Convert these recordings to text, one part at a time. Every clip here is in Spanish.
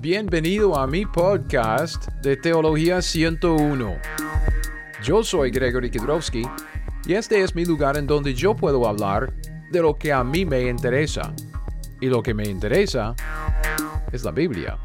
Bienvenido a mi podcast de Teología 101. Yo soy Gregory Kidrowski y este es mi lugar en donde yo puedo hablar de lo que a mí me interesa. Y lo que me interesa es la Biblia.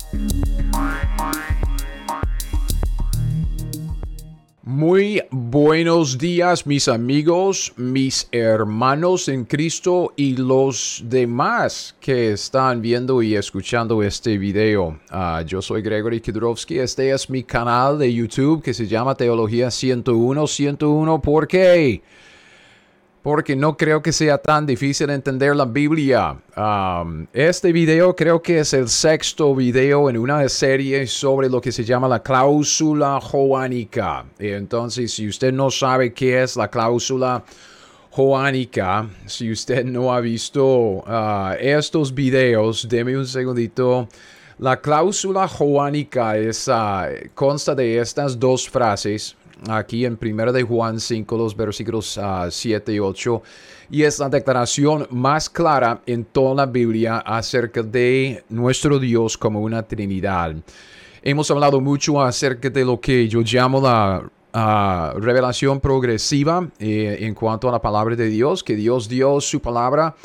Muy buenos días mis amigos, mis hermanos en Cristo y los demás que están viendo y escuchando este video. Ah, yo soy Gregory Kidrowski, este es mi canal de YouTube que se llama Teología 101, 101, ¿por qué? Porque no creo que sea tan difícil entender la Biblia. Um, este video creo que es el sexto video en una serie sobre lo que se llama la cláusula joánica. Entonces, si usted no sabe qué es la cláusula joánica, si usted no ha visto uh, estos videos, deme un segundito. La cláusula joánica es, uh, consta de estas dos frases aquí en 1 de Juan 5, los versículos 7 ah, y 8. Y es la declaración más clara en toda la Biblia acerca de nuestro Dios como una Trinidad. Hemos hablado mucho acerca de lo que yo llamo la ah, revelación progresiva eh, en cuanto a la palabra de Dios, que Dios dio su palabra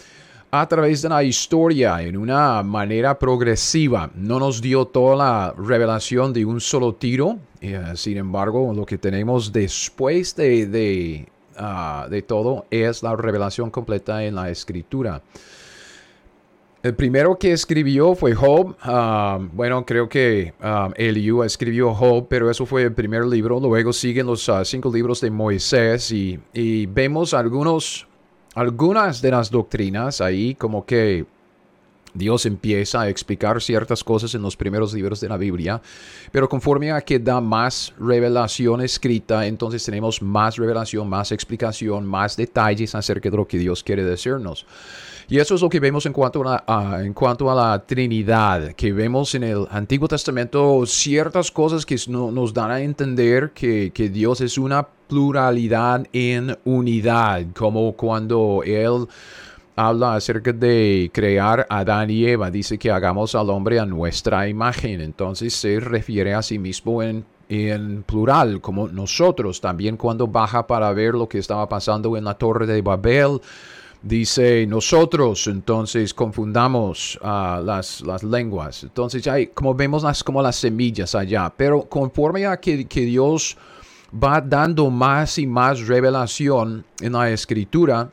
a través de la historia en una manera progresiva. No nos dio toda la revelación de un solo tiro. Eh, sin embargo, lo que tenemos después de, de, ah, de, todo es la revelación completa en la escritura. El primero que escribió fue Job. Ah, bueno, creo que um, Eliú escribió Job, pero eso fue el primer libro. Luego siguen los cinco libros de Moisés y, y vemos algunos algunas de las doctrinas ahí como que Dios empieza a explicar ciertas cosas en los primeros libros de la Biblia, pero conforme a que da más revelación escrita, entonces tenemos más revelación, más explicación, más detalles acerca de lo que Dios quiere decirnos. Y eso es lo que vemos en cuanto a en cuanto a la Trinidad, que vemos en el Antiguo Testamento ciertas cosas que nos dan a entender que, que Dios es una pluralidad en unidad, como cuando Él habla acerca de crear a Adán y Eva, dice que hagamos al hombre a nuestra imagen, entonces se refiere a sí mismo en en plural, como nosotros, también cuando baja para ver lo que estaba pasando en la torre de Babel, dice nosotros, entonces confundamos uh, las, las, lenguas. Entonces hay, como vemos las, como las semillas allá, pero conforme a que, que Dios va dando más y más revelación en la escritura,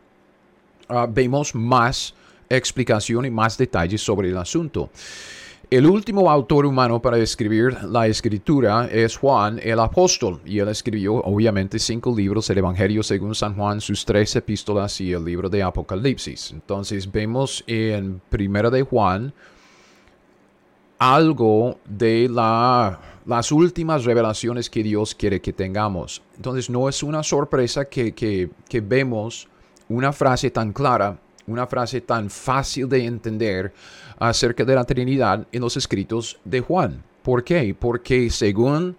uh, vemos más explicación y más detalles sobre el asunto. El último autor humano para escribir la escritura es Juan el apóstol, y él escribió obviamente cinco libros, el Evangelio según San Juan, sus tres epístolas y el libro de Apocalipsis. Entonces vemos en Primera de Juan algo de la, las últimas revelaciones que Dios quiere que tengamos. Entonces no es una sorpresa que, que, que vemos una frase tan clara una frase tan fácil de entender acerca de la Trinidad en los escritos de Juan. ¿Por qué? Porque según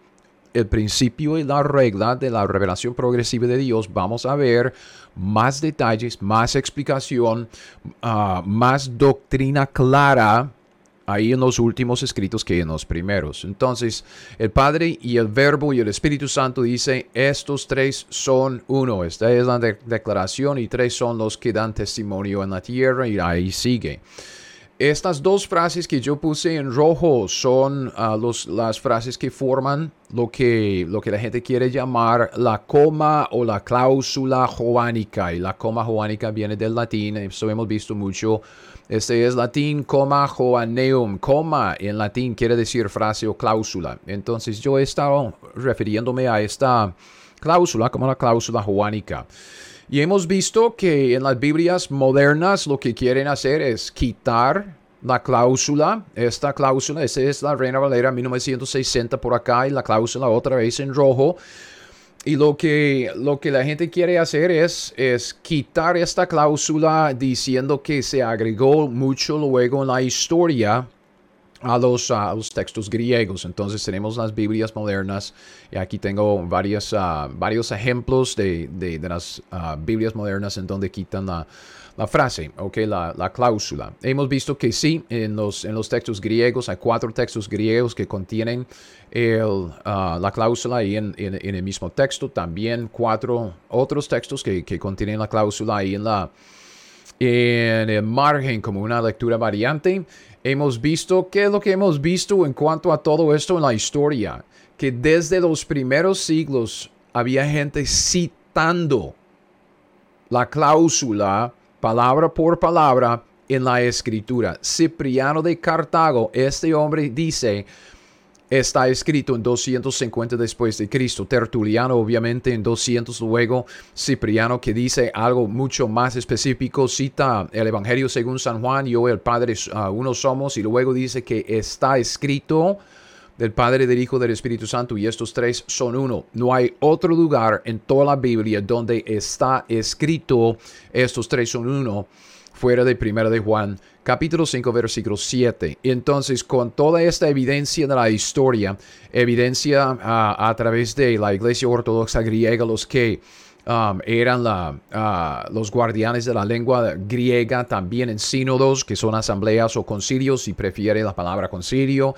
el principio y la regla de la revelación progresiva de Dios, vamos a ver más detalles, más explicación, ah, más doctrina clara ahí en los últimos escritos que en los primeros. Entonces, el Padre y el Verbo y el Espíritu Santo dice, estos tres son uno. Esta es la declaración y tres son los que dan testimonio en la tierra y ahí sigue. Estas dos frases que yo puse en rojo son ah, los, las frases que forman lo que, lo que la gente quiere llamar la coma o la cláusula joánica. Y la coma joánica viene del latín, eso hemos visto mucho. Este es latín coma joaneum. Coma en latín quiere decir frase o cláusula. Entonces yo he estado refiriéndome a esta cláusula como la cláusula joánica. Y hemos visto que en las Biblias modernas lo que quieren hacer es quitar la cláusula, esta cláusula, esa es la Reina Valera 1960 por acá y la cláusula otra vez en rojo. Y lo que, lo que la gente quiere hacer es, es quitar esta cláusula diciendo que se agregó mucho luego en la historia a los, a los textos griegos. Entonces tenemos las Biblias modernas y aquí tengo varias, ah, varios ejemplos de, de, las ah, Biblias modernas en donde quitan la, la frase, okay, la, la, cláusula. Hemos visto que sí, en los, en los textos griegos hay cuatro textos griegos que contienen el, ah, la cláusula ahí en, en, en, el mismo texto. También cuatro otros textos que, que contienen la cláusula ahí en la en el margen como una lectura variante hemos visto, ¿qué es lo que hemos visto en cuanto a todo esto en la historia? Que desde los primeros siglos había gente citando la cláusula palabra por palabra en la escritura. Cipriano de Cartago, este hombre dice, está escrito en 250 después de Cristo. Tertuliano obviamente en 200 luego. Cipriano que dice algo mucho más específico. Cita el Evangelio según San Juan. Yo el Padre uh, uno somos. Y luego dice que está escrito del Padre, del Hijo, del Espíritu Santo. Y estos tres son uno. No hay otro lugar en toda la Biblia donde está escrito estos tres son uno fuera de Primera de Juan, capítulo 5, versículo 7. Entonces, con toda esta evidencia de la historia, evidencia ah, a través de la iglesia ortodoxa griega, los que um, eran ah, los guardianes de la lengua griega, también en sínodos, que son asambleas o concilios, si prefiere la palabra concilio.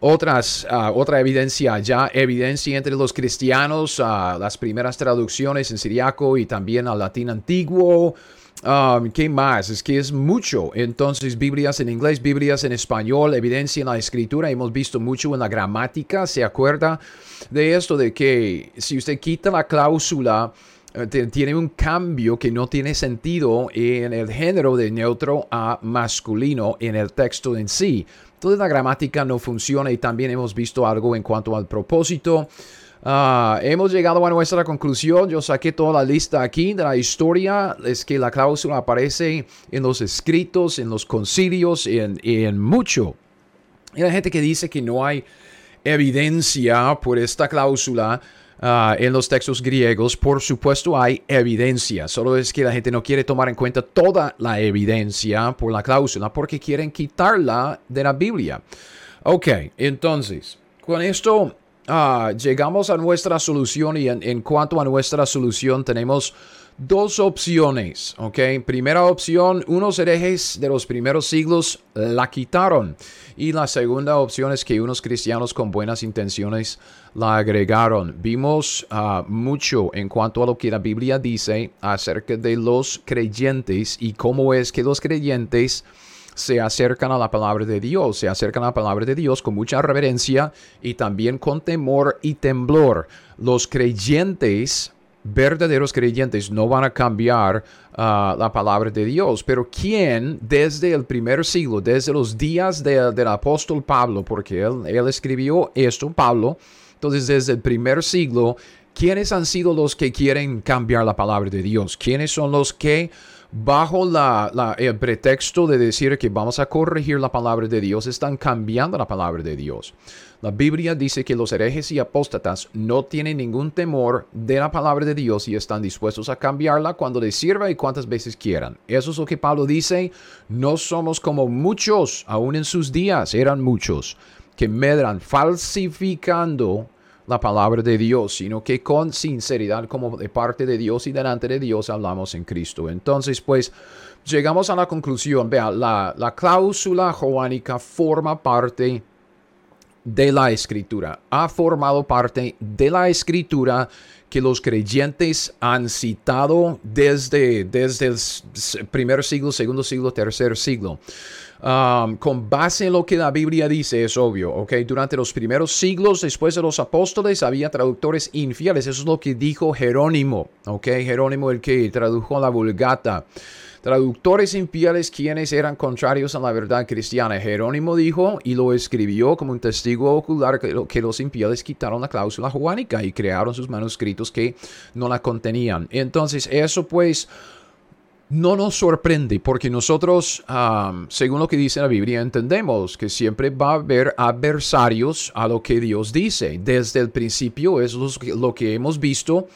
Otras, ah, otra evidencia ya, evidencia entre los cristianos, las primeras traducciones en siriaco y también al latín antiguo, Um, ¿Qué más? Es que es mucho. Entonces, Biblias en inglés, Biblias en español, evidencia en la escritura. Hemos visto mucho en la gramática. ¿Se acuerda de esto? De que si usted quita la cláusula, eh, tiene un cambio que no tiene sentido en el género de neutro a masculino en el texto en sí. Entonces, la gramática no funciona y también hemos visto algo en cuanto al propósito. Ah, hemos llegado a nuestra conclusión. Yo saqué toda la lista aquí de la historia. Es que la cláusula aparece en los escritos, en los concilios, en, en mucho. Y hay gente que dice que no hay evidencia por esta cláusula. Ah, en los textos griegos, por supuesto hay evidencia, solo es que la gente no quiere tomar en cuenta toda la evidencia por la cláusula porque quieren quitarla de la Biblia. Ok, entonces, con esto Ah, llegamos a nuestra solución y en, cuanto a nuestra solución tenemos dos opciones, ¿ok? Primera opción, unos herejes de los primeros siglos la quitaron. Y la segunda opción es que unos cristianos con buenas intenciones la agregaron. Vimos ah, mucho en cuanto a lo que la Biblia dice acerca de los creyentes y cómo es que los creyentes se acercan a la palabra de Dios, se acercan a la palabra de Dios con mucha reverencia y también con temor y temblor. Los creyentes, verdaderos creyentes, no van a cambiar ah, la palabra de Dios, pero ¿quién desde el primer siglo, desde los días del apóstol Pablo, porque él, él escribió esto, Pablo, entonces desde el primer siglo, ¿quiénes han sido los que quieren cambiar la palabra de Dios? ¿Quiénes son los que bajo la, el pretexto de decir que vamos a corregir la palabra de Dios, están cambiando la palabra de Dios. La Biblia dice que los herejes y apóstatas no tienen ningún temor de la palabra de Dios y están dispuestos a cambiarla cuando les sirva y cuantas veces quieran. Eso es lo que Pablo dice. No somos como muchos, aún en sus días eran muchos, que medran falsificando la palabra de Dios, sino que con sinceridad como de parte de Dios y delante de Dios hablamos en Cristo. Entonces, pues, llegamos a la conclusión. Vea, la, la cláusula joánica forma parte de la escritura. Ha formado parte de la escritura que los creyentes han citado desde, desde el primer siglo, segundo siglo, tercer siglo. Con base en lo que la Biblia dice, es obvio, ¿ok? Durante los primeros siglos después de los apóstoles había traductores infieles, eso es lo que dijo Jerónimo, ¿ok? Jerónimo el que tradujo la Vulgata. Traductores infieles quienes eran contrarios a la verdad cristiana. Jerónimo dijo y lo escribió como un testigo ocular que, que los infieles quitaron la cláusula juánica y crearon sus manuscritos que no la contenían. Entonces eso pues no nos sorprende porque nosotros, según lo que dice la Biblia, entendemos que siempre va a haber adversarios a lo que Dios dice. Desde el principio es lo que hemos visto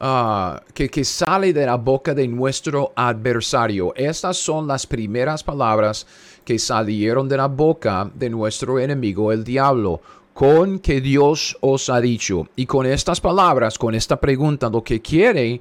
ah, que, que sale de la boca de nuestro adversario. Estas son las primeras palabras que salieron de la boca de nuestro enemigo el diablo, con que Dios os ha dicho. Y con estas palabras, con esta pregunta, lo que quiere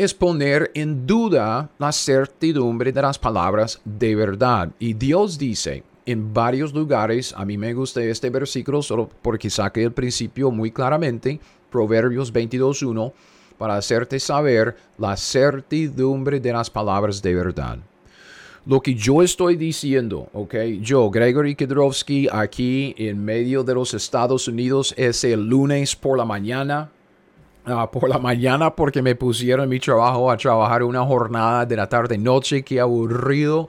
es poner en duda la certidumbre de las palabras de verdad. Y Dios dice en varios lugares, a mí me gusta este versículo solo porque saque el principio muy claramente, Proverbios 22.1, para hacerte saber la certidumbre de las palabras de verdad. Lo que yo estoy diciendo, ok, yo, Gregory Kedrowski, aquí en medio de los Estados Unidos, es el lunes por la mañana, Ah, por la mañana porque me pusieron mi trabajo a trabajar una jornada de la tarde noche. Qué aburrido.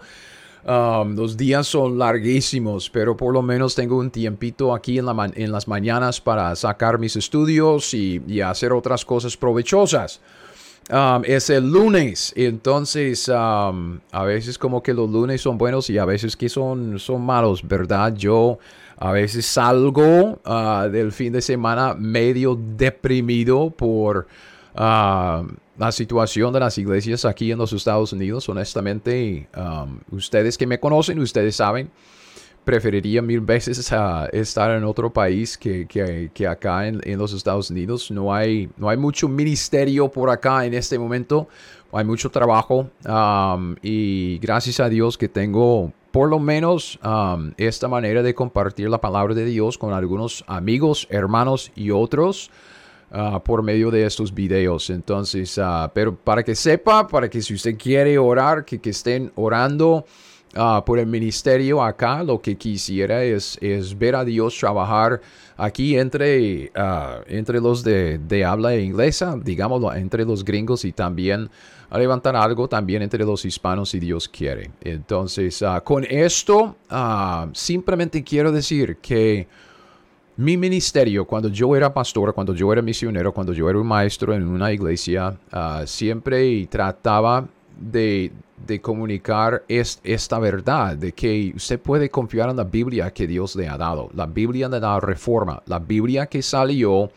Um, los días son larguísimos, pero por lo menos tengo un tiempito aquí en, la en las mañanas para sacar mis estudios y, hacer otras cosas provechosas. Um, es el lunes, entonces um, a veces como que los lunes son buenos y a veces que son, son malos, ¿verdad? Yo a veces salgo ah, del fin de semana medio deprimido por ah, la situación de las iglesias aquí en los Estados Unidos. Honestamente, um, ustedes que me conocen, ustedes saben, preferiría mil veces ah, estar en otro país que, que, acá en, en, los Estados Unidos. No hay, no hay mucho ministerio por acá en este momento. Hay mucho trabajo y gracias a Dios que tengo por lo menos um, esta manera de compartir la palabra de Dios con algunos amigos, hermanos y otros uh, por medio de estos videos. Entonces, uh, pero para que sepa, para que si usted quiere orar, que, que estén orando uh, por el ministerio acá, lo que quisiera es, es ver a Dios trabajar aquí entre, entre los de, de habla inglesa, digámoslo, entre los gringos y también a levantar algo también entre los hispanos si Dios quiere. Entonces, ah, con esto, ah, simplemente quiero decir que mi ministerio, cuando yo era pastor, cuando yo era misionero, cuando yo era un maestro en una iglesia, uh, siempre trataba de, de comunicar esta verdad, de que usted puede confiar en la Biblia que Dios le ha dado, la Biblia de la reforma, la Biblia que salió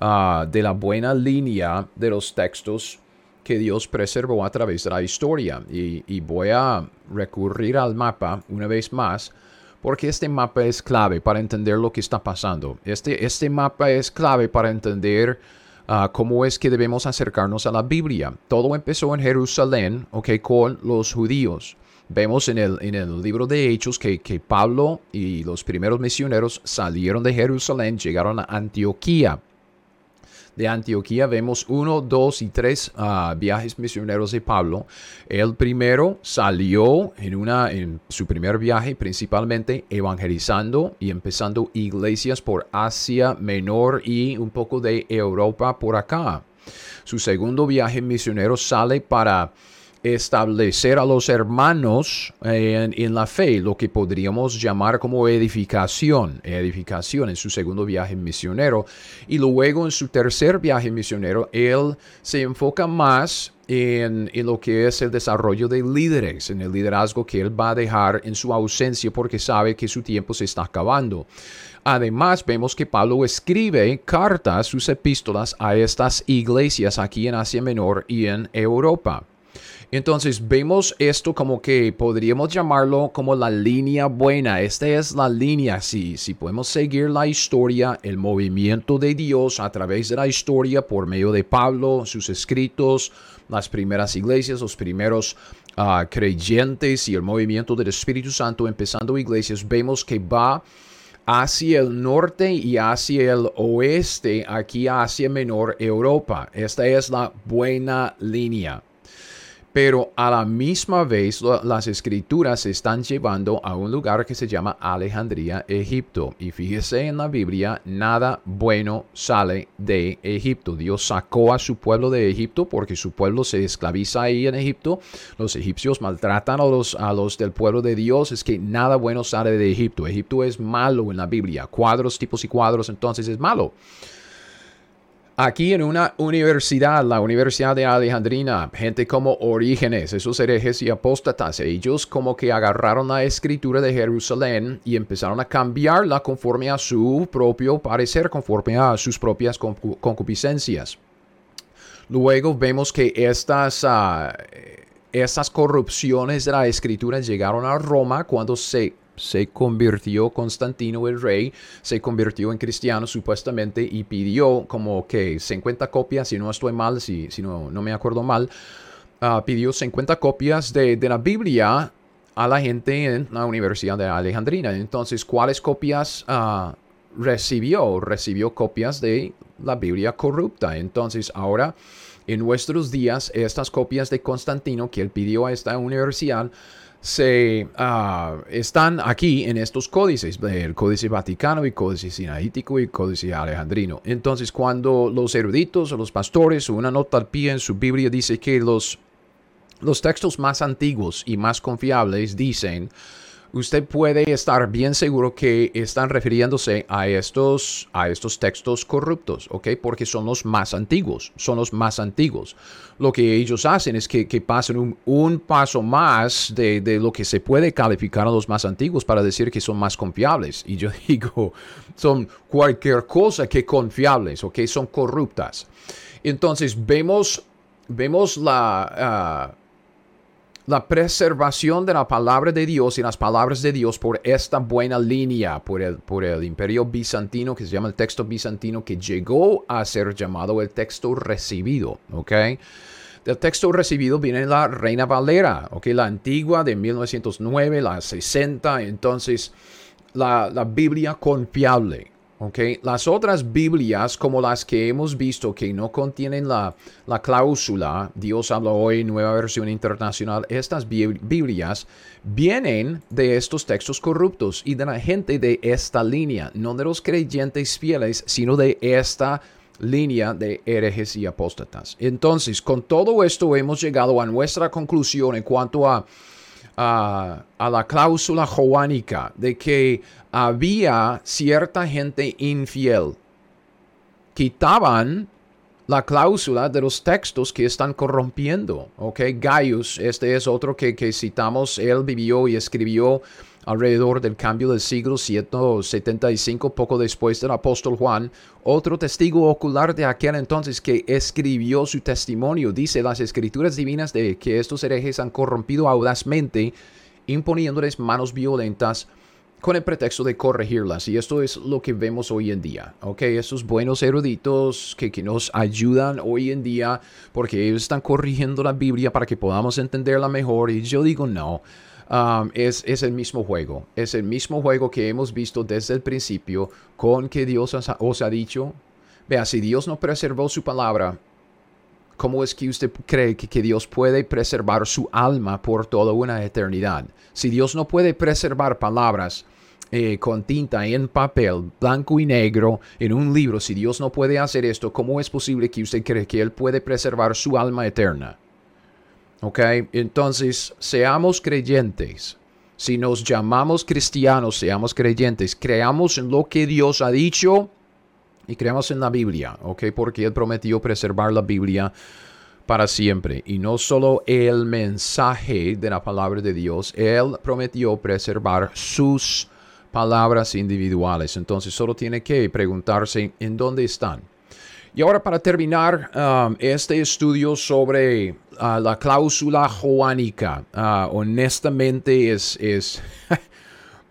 de la buena línea de los textos que Dios preservó a través de la historia. Y, voy a recurrir al mapa una vez más porque este mapa es clave para entender lo que está pasando. Este, este mapa es clave para entender ah, cómo es que debemos acercarnos a la Biblia. Todo empezó en Jerusalén, ok, con los judíos. Vemos en el, en el libro de Hechos que, que Pablo y los primeros misioneros salieron de Jerusalén, llegaron a Antioquía de Antioquía vemos uno, dos y tres ah, viajes misioneros de Pablo. El primero salió en, una, en su primer viaje principalmente evangelizando y empezando iglesias por Asia Menor y un poco de Europa por acá. Su segundo viaje misionero sale para establecer a los hermanos en, la fe, lo que podríamos llamar como edificación, edificación en su segundo viaje misionero. Y luego en su tercer viaje misionero, él se enfoca más en, en, lo que es el desarrollo de líderes, en el liderazgo que él va a dejar en su ausencia porque sabe que su tiempo se está acabando. Además, vemos que Pablo escribe cartas, sus epístolas a estas iglesias aquí en Asia Menor y en Europa. Entonces vemos esto como que podríamos llamarlo como la línea buena. Esta es la línea, si, si podemos seguir la historia, el movimiento de Dios a través de la historia por medio de Pablo, sus escritos, las primeras iglesias, los primeros ah, creyentes y el movimiento del Espíritu Santo empezando iglesias, vemos que va hacia el norte y hacia el oeste, aquí hacia Menor Europa. Esta es la buena línea pero a la misma vez las escrituras se están llevando a un lugar que se llama Alejandría, Egipto. Y fíjese en la Biblia, nada bueno sale de Egipto. Dios sacó a su pueblo de Egipto porque su pueblo se esclaviza ahí en Egipto. Los egipcios maltratan a los, a los del pueblo de Dios. Es que nada bueno sale de Egipto. Egipto es malo en la Biblia. Cuadros, tipos y cuadros, entonces es malo. Aquí en una universidad, la Universidad de Alejandrina, gente como Orígenes, esos herejes y apóstatas, ellos como que agarraron la escritura de Jerusalén y empezaron a cambiarla conforme a su propio parecer, conforme a sus propias concupiscencias. Luego vemos que estas, uh, esas corrupciones de la escritura llegaron a Roma cuando se se convirtió Constantino el rey, se convirtió en cristiano supuestamente y pidió como que 50 copias, si no estoy mal, si, si no, no me acuerdo mal, ah, pidió 50 copias de, de, la Biblia a la gente en la Universidad de Alejandrina. Entonces, ¿cuáles copias uh, recibió? Recibió copias de la Biblia corrupta. Entonces, ahora, en nuestros días, estas copias de Constantino que él pidió a esta universidad, se uh, están aquí en estos códices, el códice vaticano y códice sinaítico y códice alejandrino. Entonces, cuando los eruditos o los pastores o una nota al pie en su Biblia dice que los los textos más antiguos y más confiables dicen, usted puede estar bien seguro que están refiriéndose a estos, a estos textos corruptos, ¿ok? Porque son los más antiguos, son los más antiguos. Lo que ellos hacen es que, pasen un, paso más de, lo que se puede calificar a los más antiguos para decir que son más confiables. Y yo digo, son cualquier cosa que confiables, ¿ok? Son corruptas. Entonces vemos, vemos la... Uh, la preservación de la palabra de Dios y las palabras de Dios por esta buena línea, por el, imperio bizantino, que se llama el texto bizantino, que llegó a ser llamado el texto recibido, ¿ok? Del texto recibido viene la Reina Valera, ¿ok? La antigua de 1909, la 60, entonces la, la Biblia confiable, Okay. Las otras Biblias, como las que hemos visto, que no contienen la, la cláusula, Dios habla hoy, nueva versión internacional, estas Biblias vienen de estos textos corruptos y de la gente de esta línea, no de los creyentes fieles, sino de esta línea de herejes y apóstatas. Entonces, con todo esto hemos llegado a nuestra conclusión en cuanto a a, la cláusula joánica de que había cierta gente infiel. Quitaban la cláusula de los textos que están corrompiendo. ¿ok? Gaius, este es otro que, que citamos, él vivió y escribió alrededor del cambio del siglo 175, poco después del apóstol Juan, otro testigo ocular de aquel entonces que escribió su testimonio, dice las escrituras divinas de que estos herejes han corrompido audazmente, imponiéndoles manos violentas con el pretexto de corregirlas. Y esto es lo que vemos hoy en día. ¿ok? Estos buenos eruditos que, que nos ayudan hoy en día porque ellos están corrigiendo la Biblia para que podamos entenderla mejor. Y yo digo no. Um, es, es, el mismo juego. Es el mismo juego que hemos visto desde el principio con que Dios os ha, dicho. Vea, si Dios no preservó su palabra, ¿cómo es que usted cree que, Dios puede preservar su alma por toda una eternidad? Si Dios no puede preservar palabras, eh, con tinta en papel, blanco y negro, en un libro, si Dios no puede hacer esto, ¿cómo es posible que usted cree que Él puede preservar su alma eterna? ¿Ok? Entonces, seamos creyentes. Si nos llamamos cristianos, seamos creyentes. Creamos en lo que Dios ha dicho y creamos en la Biblia. ¿Ok? Porque Él prometió preservar la Biblia para siempre. Y no solo el mensaje de la palabra de Dios, Él prometió preservar sus palabras individuales. Entonces solo tiene que preguntarse en dónde están. Y ahora para terminar um, este estudio sobre uh, la cláusula joánica, uh, honestamente es, es,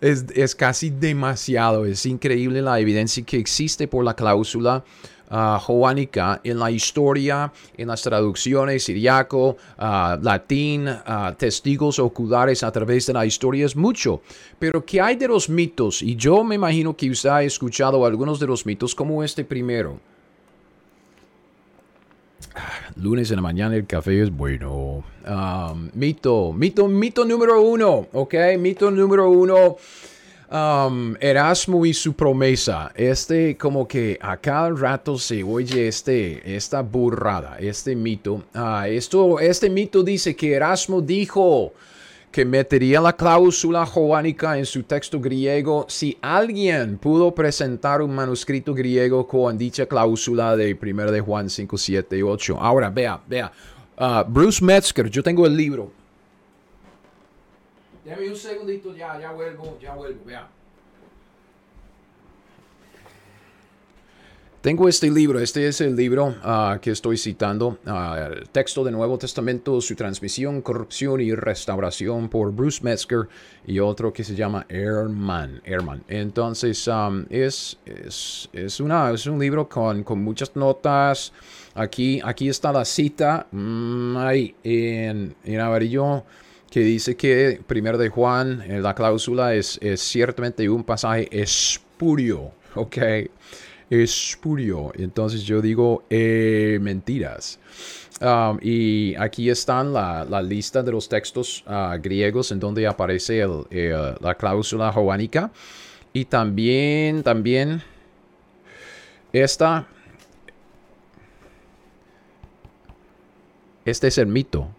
es, casi demasiado, es increíble la evidencia que existe por la cláusula uh, joánica en la historia, en las traducciones siriaco, latín, testigos oculares a través de la historia es mucho. Pero ¿qué hay de los mitos? Y yo me imagino que usted ha escuchado algunos de los mitos como este primero. Lunes en la mañana el café es bueno. Um, mito, mito, mito número uno, ¿ok? Mito número uno. Um, Erasmo y su promesa. Este como que a cada rato se oye este, esta burrada, este mito. Ah, esto, este mito dice que Erasmo dijo que metería la cláusula joánica en su texto griego si alguien pudo presentar un manuscrito griego con dicha cláusula de 1 de Juan 5, 7 y 8. Ahora, vea, vea. Uh, Bruce Metzger, yo tengo el libro. Déjame un segundito, ya, ya vuelvo, ya vuelvo, vea. Tengo este libro, este es el libro ah, que estoy citando, ah, el texto del Nuevo Testamento, su transmisión, corrupción y restauración por Bruce Metzger y otro que se llama Ehrman. Ehrman. Entonces, um, es, es, una, es un libro con, con muchas notas. Aquí, aquí está la cita mm, ahí en, en amarillo que dice que primero de Juan, en la cláusula es, es ciertamente un pasaje espurio, ¿ok? Espurio. Entonces yo digo eh, mentiras. Um, y aquí están la, lista de los textos uh, griegos en donde aparece la cláusula joánica. Y también, también, esta, este es el mito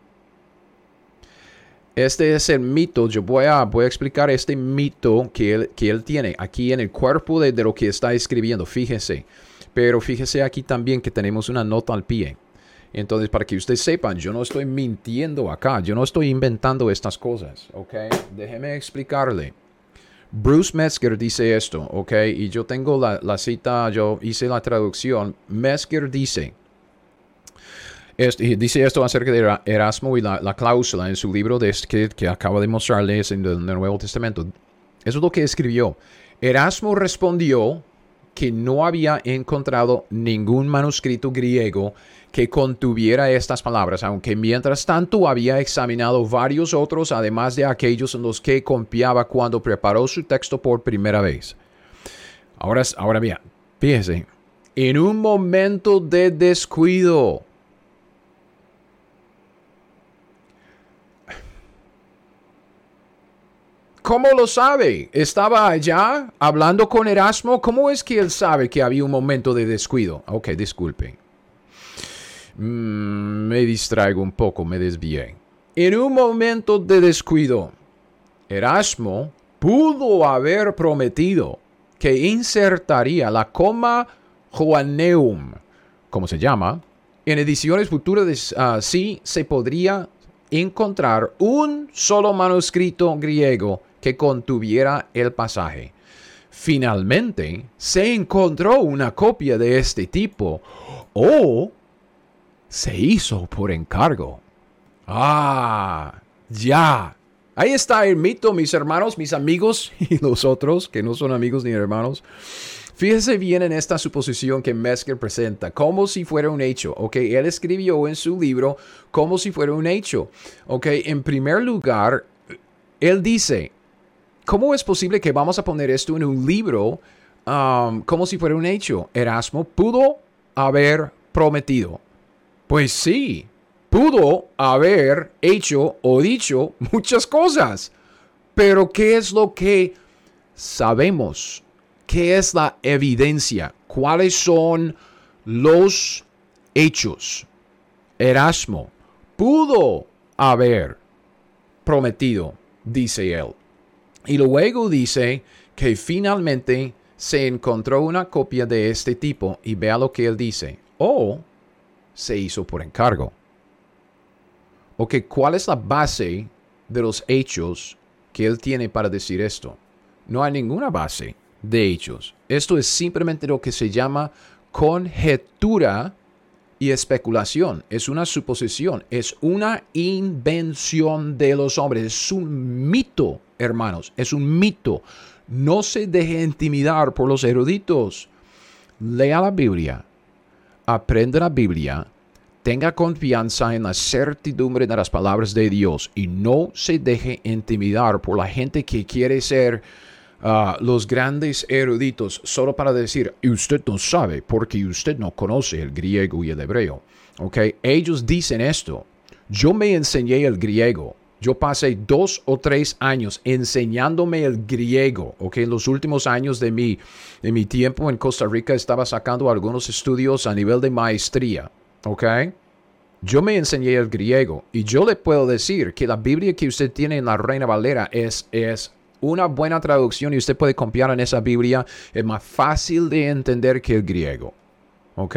este es el mito. Yo voy a, voy a explicar este mito que él, que él tiene aquí en el cuerpo de, lo que está escribiendo. Fíjese. Pero fíjese aquí también que tenemos una nota al pie. Entonces, para que ustedes sepan, yo no estoy mintiendo acá. Yo no estoy inventando estas cosas. ¿Ok? Déjeme explicarle. Bruce Metzger dice esto. ¿Ok? Y yo tengo la, la cita, yo hice la traducción. Metzger dice dice esto acerca de Erasmo y la, cláusula en su libro de, que, que acaba de mostrarles en el, Nuevo Testamento. Eso es lo que escribió. Erasmo respondió que no había encontrado ningún manuscrito griego que contuviera estas palabras, aunque mientras tanto había examinado varios otros, además de aquellos en los que confiaba cuando preparó su texto por primera vez. Ahora, ahora bien, fíjese, en un momento de descuido, ¿Cómo lo sabe? ¿Estaba allá hablando con Erasmo? ¿Cómo es que él sabe que había un momento de descuido? Ok, disculpen. Mm, me distraigo un poco, me desvié. En un momento de descuido, Erasmo pudo haber prometido que insertaría la coma Joanneum, como se llama, en ediciones futuras así se podría encontrar un solo manuscrito griego que contuviera el pasaje. Finalmente, se encontró una copia de este tipo o se hizo por encargo. Ah, ya. Ahí está el mito, mis hermanos, mis amigos y los otros que no son amigos ni hermanos. Fíjese bien en esta suposición que Mesker presenta, como si fuera un hecho, ¿ok? Él escribió en su libro como si fuera un hecho, ¿ok? En primer lugar, él dice, ¿cómo es posible que vamos a poner esto en un libro um, como si fuera un hecho? Erasmo pudo haber prometido. Pues sí, pudo haber hecho o dicho muchas cosas. Pero ¿qué es lo que sabemos? ¿Qué es la evidencia? ¿Cuáles son los hechos? Erasmo pudo haber prometido, dice él. Y luego dice que finalmente se encontró una copia de este tipo y vea lo que él dice. O se hizo por encargo. Ok, ¿cuál es la base de los hechos que él tiene para decir esto? No hay ninguna base de hechos. Esto es simplemente lo que se llama conjetura y especulación. Es una suposición, es una invención de los hombres, es un mito hermanos, es un mito. No se deje intimidar por los eruditos. Lea la Biblia, aprenda la Biblia, tenga confianza en la certidumbre de las palabras de Dios y no se deje intimidar por la gente que quiere ser uh, los grandes eruditos solo para decir, usted no sabe porque usted no conoce el griego y el hebreo. Okay? Ellos dicen esto. Yo me enseñé el griego yo pasé dos o tres años enseñándome el griego, ¿ok? En los últimos años de mi, de mi tiempo en Costa Rica estaba sacando algunos estudios a nivel de maestría, ¿ok? Yo me enseñé el griego y yo le puedo decir que la Biblia que usted tiene en la Reina Valera es, es una buena traducción y usted puede confiar en esa Biblia. Es más fácil de entender que el griego, ¿ok?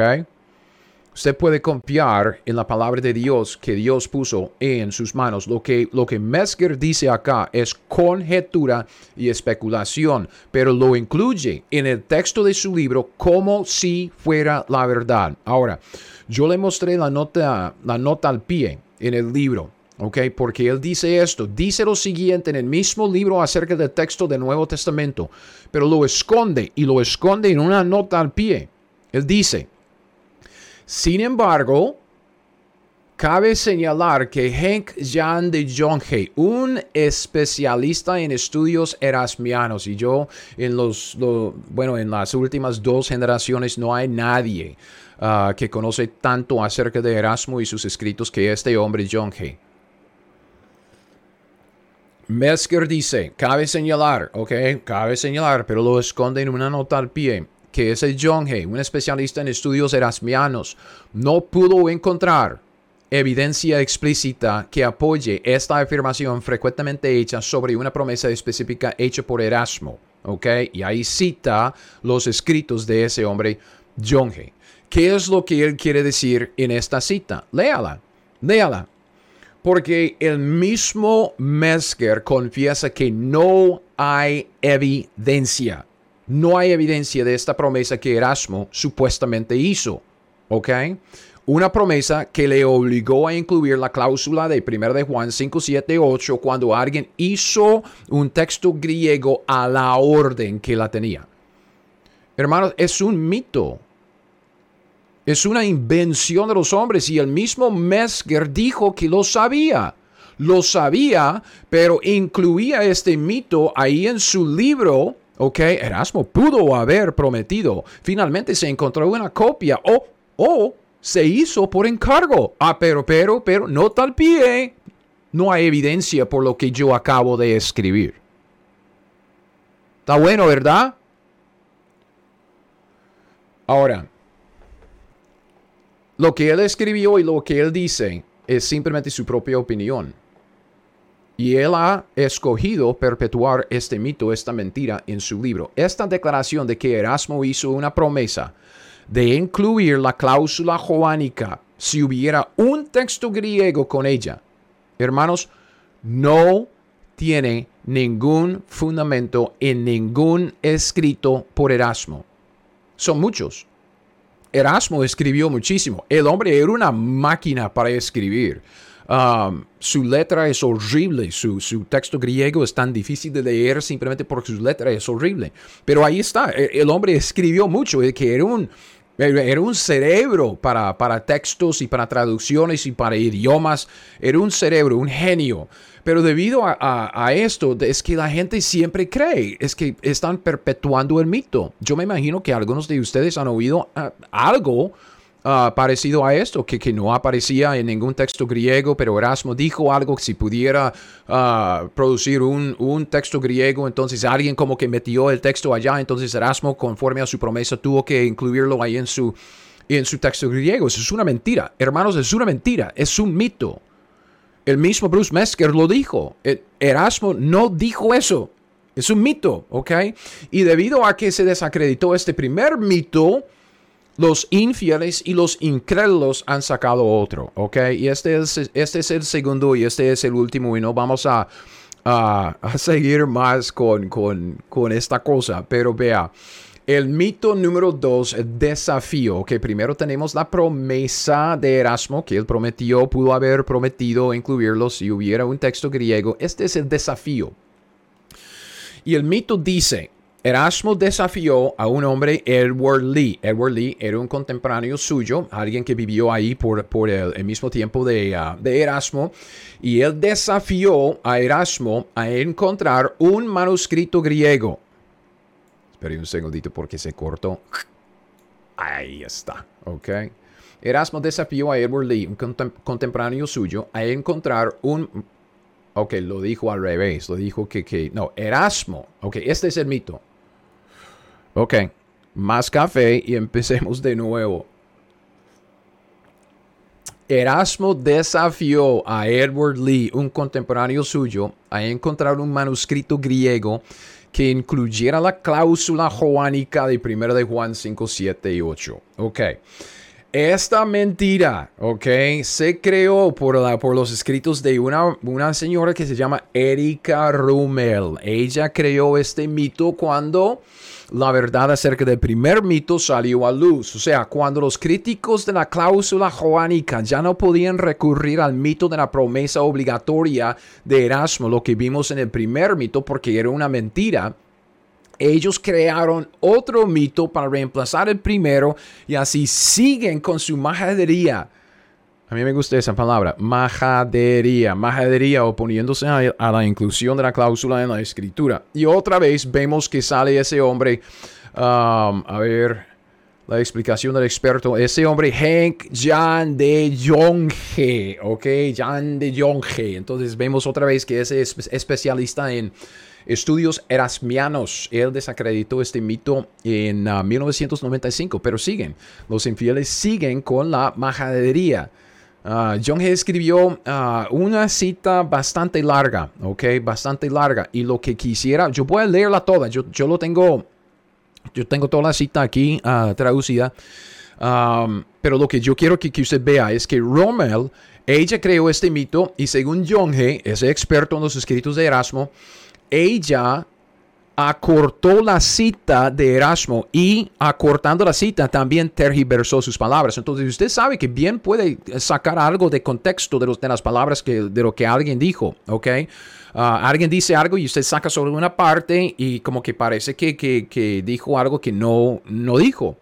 Usted puede confiar en la palabra de Dios que Dios puso en sus manos. Lo que, lo que Mesker dice acá es conjetura y especulación, pero lo incluye en el texto de su libro como si fuera la verdad. Ahora, yo le mostré la nota, la nota al pie en el libro. ¿ok? Porque él dice esto, dice lo siguiente en el mismo libro acerca del texto del Nuevo Testamento, pero lo esconde y lo esconde en una nota al pie. Él dice, sin embargo, cabe señalar que Henk Jan de Jonge, un especialista en estudios erasmianos, y yo en los, bueno, en las últimas dos generaciones no hay nadie ah, que conoce tanto acerca de Erasmo y sus escritos que este hombre Jonge. Mesker dice, cabe señalar, ok, cabe señalar, pero lo esconde en una nota al pie que ese Hay, un especialista en estudios erasmianos, no pudo encontrar evidencia explícita que apoye esta afirmación frecuentemente hecha sobre una promesa específica hecha por Erasmo. ¿Ok? Y ahí cita los escritos de ese hombre, Hay. ¿Qué es lo que él quiere decir en esta cita? Léala, léala. Porque el mismo Mesker confiesa que no hay evidencia no hay evidencia de esta promesa que Erasmo supuestamente hizo. ¿Ok? Una promesa que le obligó a incluir la cláusula de 1 de Juan 5, 7, 8 cuando alguien hizo un texto griego a la orden que la tenía. Hermanos, es un mito. Es una invención de los hombres y el mismo Mesker dijo que lo sabía. Lo sabía, pero incluía este mito ahí en su libro Ok, Erasmo pudo haber prometido. Finalmente se encontró una copia o, o se hizo por encargo. Ah, pero, pero, pero, no tal pie. No hay evidencia por lo que yo acabo de escribir. Está bueno, ¿verdad? Ahora, lo que él escribió y lo que él dice es simplemente su propia opinión. Y él ha escogido perpetuar este mito, esta mentira en su libro. Esta declaración de que Erasmo hizo una promesa de incluir la cláusula joánica si hubiera un texto griego con ella, hermanos, no tiene ningún fundamento en ningún escrito por Erasmo. Son muchos. Erasmo escribió muchísimo. El hombre era una máquina para escribir. Um, su letra es horrible, su, texto griego es tan difícil de leer simplemente porque su letra es horrible. Pero ahí está, e, el, hombre escribió mucho, eh, que era un, era un cerebro para, para textos y para traducciones y para idiomas, era un cerebro, un genio. Pero debido a, esto, es que la gente siempre cree, es que están perpetuando el mito. Yo me imagino que algunos de ustedes han oído ah, algo Ah, parecido a esto, que, que, no aparecía en ningún texto griego, pero Erasmo dijo algo que si pudiera ah, producir un, un, texto griego, entonces alguien como que metió el texto allá, entonces Erasmo, conforme a su promesa, tuvo que incluirlo ahí en su, en su texto griego. Eso es una mentira, hermanos, es una mentira, es un mito. El mismo Bruce Mesker lo dijo. E, Erasmo no dijo eso. Es un mito, ¿ok? Y debido a que se desacreditó este primer mito, los infieles y los incrédulos han sacado otro, ¿ok? Y este es, este es el segundo y este es el último y no vamos a, a, seguir más con, con, con, esta cosa, pero vea. El mito número dos, desafío, que primero tenemos la promesa de Erasmo, que él prometió, pudo haber prometido incluirlo si hubiera un texto griego. Este es el desafío. Y el mito dice, Erasmo desafió a un hombre, Edward Lee. Edward Lee era un contemporáneo suyo, alguien que vivió ahí por, el, mismo tiempo de, uh, de, Erasmo, y él desafió a Erasmo a encontrar un manuscrito griego. Espera un segundito porque se cortó. Ahí está, ok. Erasmo desafió a Edward Lee, un contemporáneo suyo, a encontrar un... Ok, lo dijo al revés, lo dijo que, que... No, Erasmo. Ok, este es el mito. Ok, más café y empecemos de nuevo. Erasmo desafió a Edward Lee, un contemporáneo suyo, a encontrar un manuscrito griego que incluyera la cláusula joánica de 1 de Juan 5, 7 y 8. Ok. Esta mentira, ¿ok? Se creó por, la, por los escritos de una, una señora que se llama Erika Rummel. Ella creó este mito cuando la verdad acerca del primer mito salió a luz. O sea, cuando los críticos de la cláusula joánica ya no podían recurrir al mito de la promesa obligatoria de Erasmo, lo que vimos en el primer mito, porque era una mentira ellos crearon otro mito para reemplazar el primero y así siguen con su majadería. A mí me gusta esa palabra, majadería, majadería oponiéndose a, la inclusión de la cláusula en la escritura. Y otra vez vemos que sale ese hombre, um, a ver, la explicación del experto, ese hombre Hank Jan de Jonge, ok, Jan de Jonge. Entonces vemos otra vez que ese es especialista en estudios erasmianos. Él desacreditó este mito en 1995, ah, pero siguen. Los infieles siguen con la majadería. Uh, John G. escribió ah, una cita bastante larga, ok, bastante larga. Y lo que quisiera, yo voy leerla toda, yo, yo lo tengo, yo tengo toda la cita aquí traducida. Pero lo que yo quiero que, que, usted vea es que Rommel, ella creó este mito y según John G., ese experto en los escritos de Erasmo, ella acortó la cita de Erasmo y acortando la cita también tergiversó sus palabras. Entonces usted sabe que bien puede sacar algo de contexto de, las palabras que, de lo que alguien dijo, ¿ok? Ah, alguien dice algo y usted saca solo una parte y como que parece que, que, que dijo algo que no, no dijo.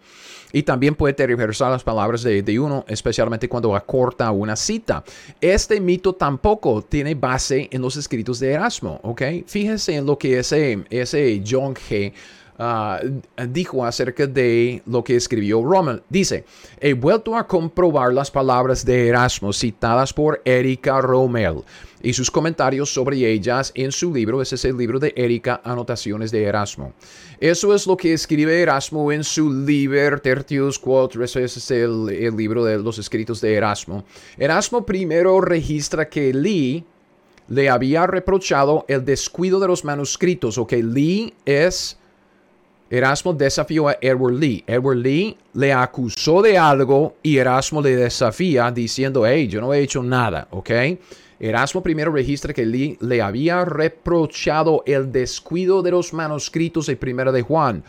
Y también puede tergiversar las palabras de, uno, especialmente cuando acorta una cita. Este mito tampoco tiene base en los escritos de Erasmo, ¿ok? Fíjese en lo que ese, ese John G. Ah, dijo acerca de lo que escribió Rommel. Dice, he vuelto a comprobar las palabras de Erasmo citadas por Erika Rommel y sus comentarios sobre ellas en su libro. Ese es el libro de Erika, Anotaciones de Erasmo. Eso es lo que escribe Erasmo en su Liber Tertius Quod. Ese es el, libro de los escritos de Erasmo. Erasmo primero registra que Lee le había reprochado el descuido de los manuscritos, o Lee es Erasmo desafió a Edward Lee. Edward Lee le acusó de algo y Erasmo le desafía diciendo, hey, yo no he hecho nada, ¿ok? Erasmo primero registra que Lee le había reprochado el descuido de los manuscritos de Primera de Juan,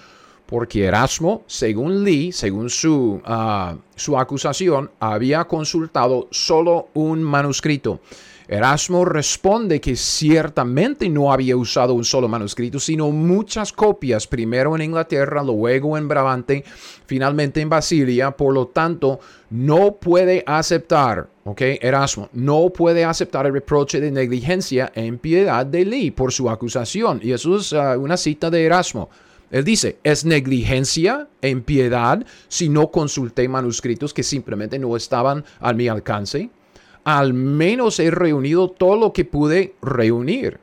porque Erasmo, según Lee, según su, ah, su acusación, había consultado solo un manuscrito. Erasmo responde que ciertamente no había usado un solo manuscrito, sino muchas copias, primero en Inglaterra, luego en Brabante, finalmente en Basilia, por lo tanto, no puede aceptar, ¿ok? Erasmo no puede aceptar el reproche de negligencia en piedad de Lee por su acusación. Y eso es ah, una cita de Erasmo. Él dice, es negligencia en piedad si no consulté manuscritos que simplemente no estaban a mi alcance al menos he reunido todo lo que pude reunir.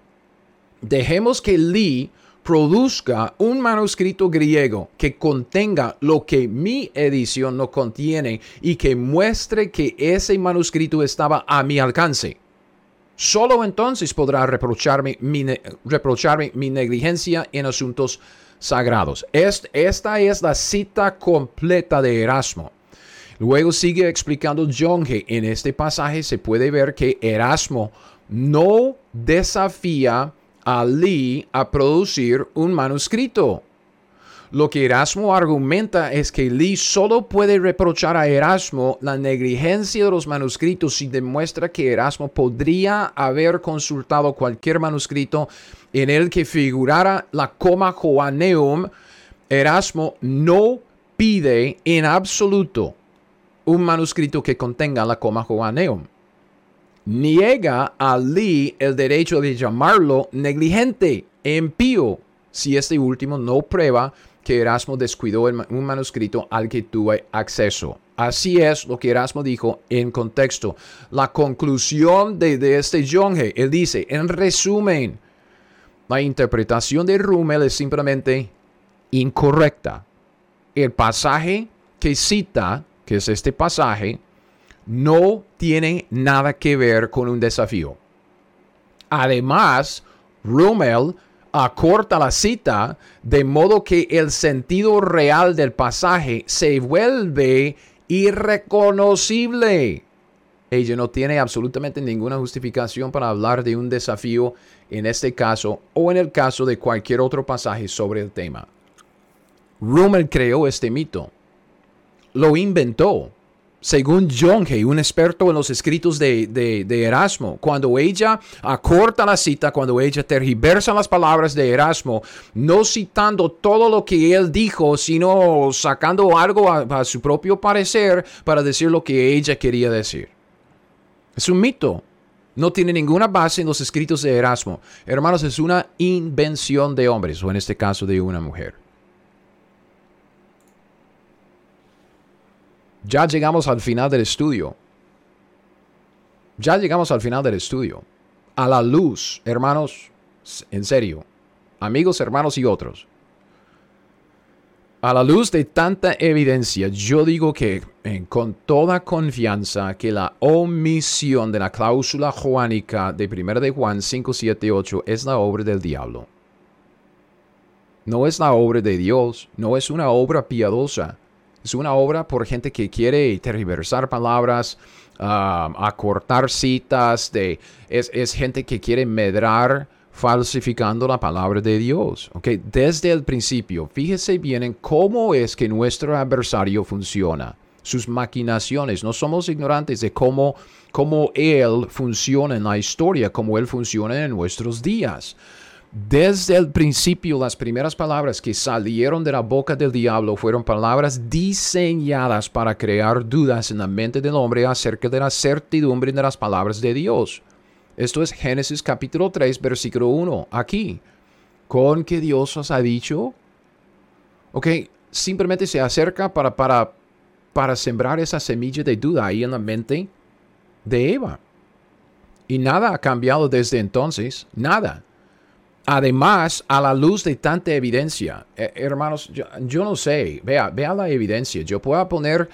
Dejemos que Lee produzca un manuscrito griego que contenga lo que mi edición no contiene y que muestre que ese manuscrito estaba a mi alcance. Solo entonces podrá reprocharme mi, reprocharme mi negligencia en asuntos sagrados. esta es la cita completa de Erasmo. Luego sigue explicando John que en este pasaje se puede ver que Erasmo no desafía a Lee a producir un manuscrito. Lo que Erasmo argumenta es que Lee solo puede reprochar a Erasmo la negligencia de los manuscritos si demuestra que Erasmo podría haber consultado cualquier manuscrito en el que figurara la coma Joaneum. Erasmo no pide en absoluto un manuscrito que contenga la coma Joaneum. Niega a Lee el derecho de llamarlo negligente e impío si este último no prueba que Erasmo descuidó un manuscrito al que tuve acceso. Así es lo que Erasmo dijo en contexto. La conclusión de, este Jonge, él dice, en resumen, la interpretación de Rummel es simplemente incorrecta. El pasaje que cita que es este pasaje, no tiene nada que ver con un desafío. Además, Rummel acorta la cita de modo que el sentido real del pasaje se vuelve irreconocible. Ella no tiene absolutamente ninguna justificación para hablar de un desafío en este caso o en el caso de cualquier otro pasaje sobre el tema. Rummel creó este mito. Lo inventó. Según Hay, un experto en los escritos de, Erasmo, cuando ella acorta la cita, cuando ella tergiversa las palabras de Erasmo, no citando todo lo que él dijo, sino sacando algo a su propio parecer para decir lo que ella quería decir. Es un mito. No tiene ninguna base en los escritos de Erasmo. Hermanos, es una invención de hombres, o en este caso de una mujer. Ya llegamos al final del estudio. Ya llegamos al final del estudio. A la luz, hermanos, en serio, amigos, hermanos y otros. A la luz de tanta evidencia, yo digo que eh, con toda confianza que la omisión de la cláusula juánica de 1 de Juan 5, 7, 8 es la obra del diablo. No es la obra de Dios, no es una obra piadosa. Es una obra por gente que quiere tergiversar palabras, acortar citas, de, es, es gente que quiere medrar falsificando la palabra de Dios. ¿okay? Desde el principio, fíjese bien en cómo es que nuestro adversario funciona, sus maquinaciones. No somos ignorantes de cómo, cómo Él funciona en la historia, cómo Él funciona en nuestros días. Desde el principio, las primeras palabras que salieron de la boca del diablo fueron palabras diseñadas para crear dudas en la mente del hombre acerca de la certidumbre de las palabras de Dios. Esto es Génesis capítulo 3, versículo 1. Aquí, con que Dios os ha dicho, ok, simplemente se acerca para, para, para sembrar esa semilla de duda ahí en la mente de Eva. Y nada ha cambiado desde entonces, nada. Además, a la luz de tanta evidencia, eh, hermanos, yo, no sé, vea, vea la evidencia. Yo puedo poner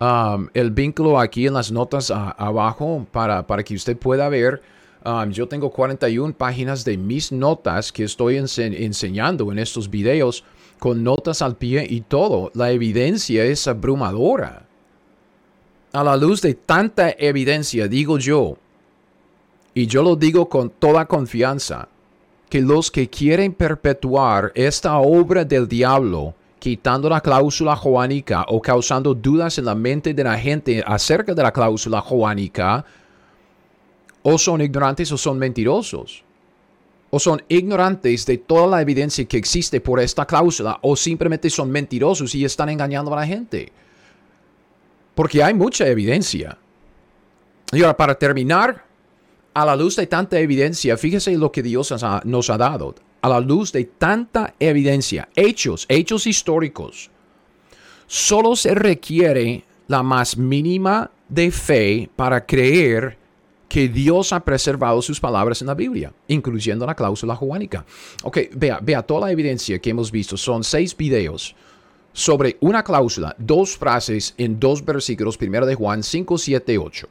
um, el vínculo aquí en las notas abajo para, para que usted pueda ver Um, yo tengo 41 páginas de mis notas que estoy enseñando en estos videos con notas al pie y todo. La evidencia es abrumadora. A la luz de tanta evidencia, digo yo, y yo lo digo con toda confianza, que los que quieren perpetuar esta obra del diablo, quitando la cláusula joánica o causando dudas en la mente de la gente acerca de la cláusula joánica, o son ignorantes o son mentirosos. O son ignorantes de toda la evidencia que existe por esta cláusula o simplemente son mentirosos y están engañando a la gente. Porque hay mucha evidencia. Y ahora, para terminar, a la luz de tanta evidencia, fíjese lo que Dios nos ha dado. A la luz de tanta evidencia, hechos, hechos históricos, solo se requiere la más mínima de fe para creer que Dios ha preservado sus palabras en la Biblia, incluyendo la cláusula juánica. Ok, vea, vea toda la evidencia que hemos visto. Son seis videos sobre una cláusula, dos frases en dos versículos, primero de Juan 5, 7, 8.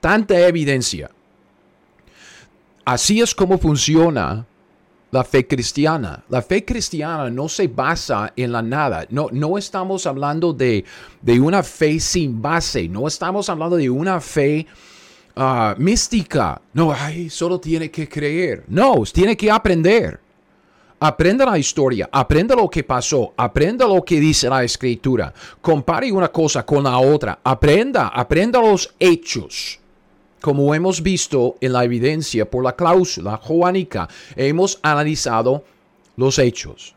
Tanta evidencia. Así es como funciona la fe cristiana. La fe cristiana no se basa en la nada. No, no estamos hablando de, de una fe sin base. No estamos hablando de una fe Ah, mística. No, ay, solo tiene que creer. No, tiene que aprender. Aprenda la historia, aprenda lo que pasó, aprenda lo que dice la escritura. Compare una cosa con la otra. Aprenda, aprenda los hechos. Como hemos visto en la evidencia por la cláusula joánica, hemos analizado los hechos.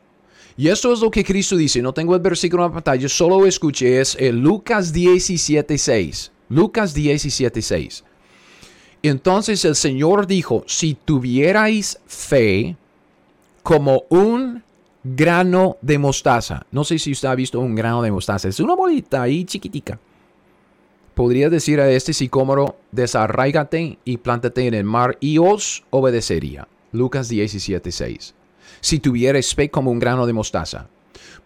Y esto es lo que Cristo dice. No tengo el versículo en la pantalla, solo escuché. Es el Lucas 17.6. Lucas 17.6. Entonces el Señor dijo, si tuvierais fe como un grano de mostaza, no sé si usted ha visto un grano de mostaza, es una bolita ahí chiquitica. Podría decir a este sicómoro, desarraigate y plántate en el mar y os obedecería. Lucas 17, 6. Si tuvierais fe como un grano de mostaza.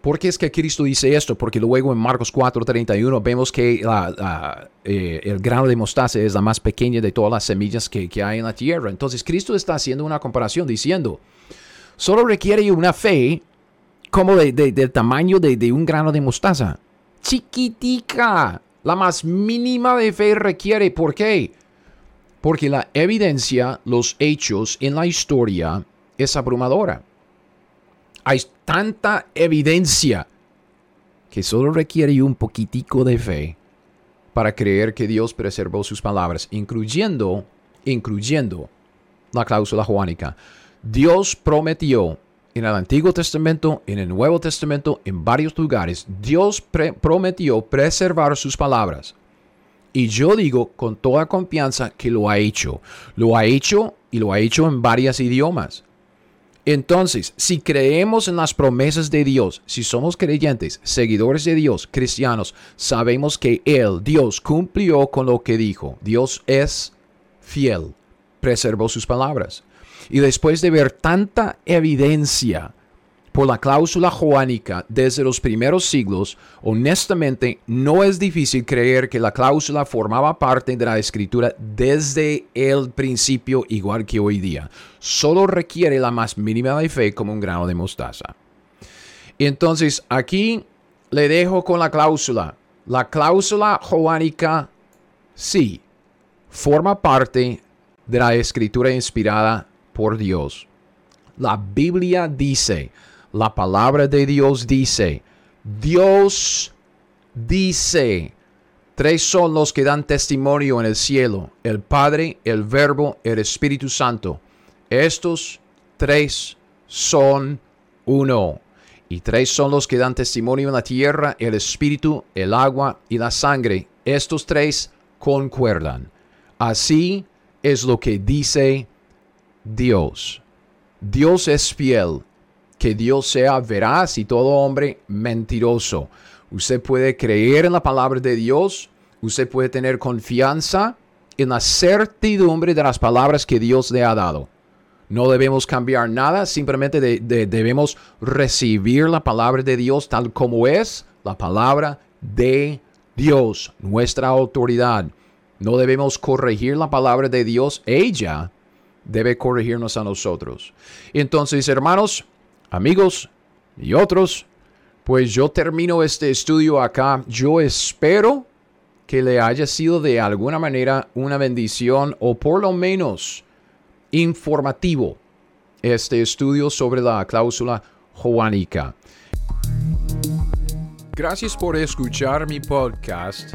¿Por qué es que Cristo dice esto? Porque luego en Marcos 4:31 vemos que eh, el grano de mostaza es la más pequeña de todas las semillas que, hay en la tierra. Entonces Cristo está haciendo una comparación diciendo, solo requiere una fe como del tamaño de, de un grano de mostaza. Chiquitica. La más mínima de fe requiere. ¿Por qué? Porque la evidencia, los hechos en la historia es abrumadora. Hay tanta evidencia que solo requiere un poquitico de fe para creer que Dios preservó sus palabras, incluyendo, incluyendo la cláusula juánica. Dios prometió en el Antiguo Testamento, en el Nuevo Testamento, en varios lugares, Dios prometió preservar sus palabras. Y yo digo con toda confianza que lo ha hecho. Lo ha hecho y lo ha hecho en varios idiomas. Entonces, si creemos en las promesas de Dios, si somos creyentes, seguidores de Dios, cristianos, sabemos que Él, Dios, cumplió con lo que dijo. Dios es fiel, preservó sus palabras. Y después de ver tanta evidencia por la cláusula joánica desde los primeros siglos, honestamente no es difícil creer que la cláusula formaba parte de la escritura desde el principio igual que hoy día. Solo requiere la más mínima de fe como un grano de mostaza. Entonces aquí le dejo con la cláusula. La cláusula joánica sí forma parte de la escritura inspirada por Dios. La Biblia dice, la palabra de Dios dice, Dios dice, tres son los que dan testimonio en el cielo, el Padre, el Verbo, el Espíritu Santo. Estos tres son uno. Y tres son los que dan testimonio en la tierra, el Espíritu, el agua y la sangre. Estos tres concuerdan. Así es lo que dice Dios. Dios es fiel que Dios sea veraz y todo hombre mentiroso. Usted puede creer en la palabra de Dios, usted puede tener confianza en la certidumbre de las palabras que Dios le ha dado. No debemos cambiar nada, simplemente debemos recibir la palabra de Dios tal como es la palabra de Dios, nuestra autoridad. No debemos corregir la palabra de Dios, ella debe corregirnos a nosotros. Entonces, hermanos, amigos y otros, pues yo termino este estudio acá. Yo espero que le haya sido de alguna manera una bendición o por lo menos informativo este estudio sobre la cláusula joánica. Gracias por escuchar mi podcast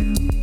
Música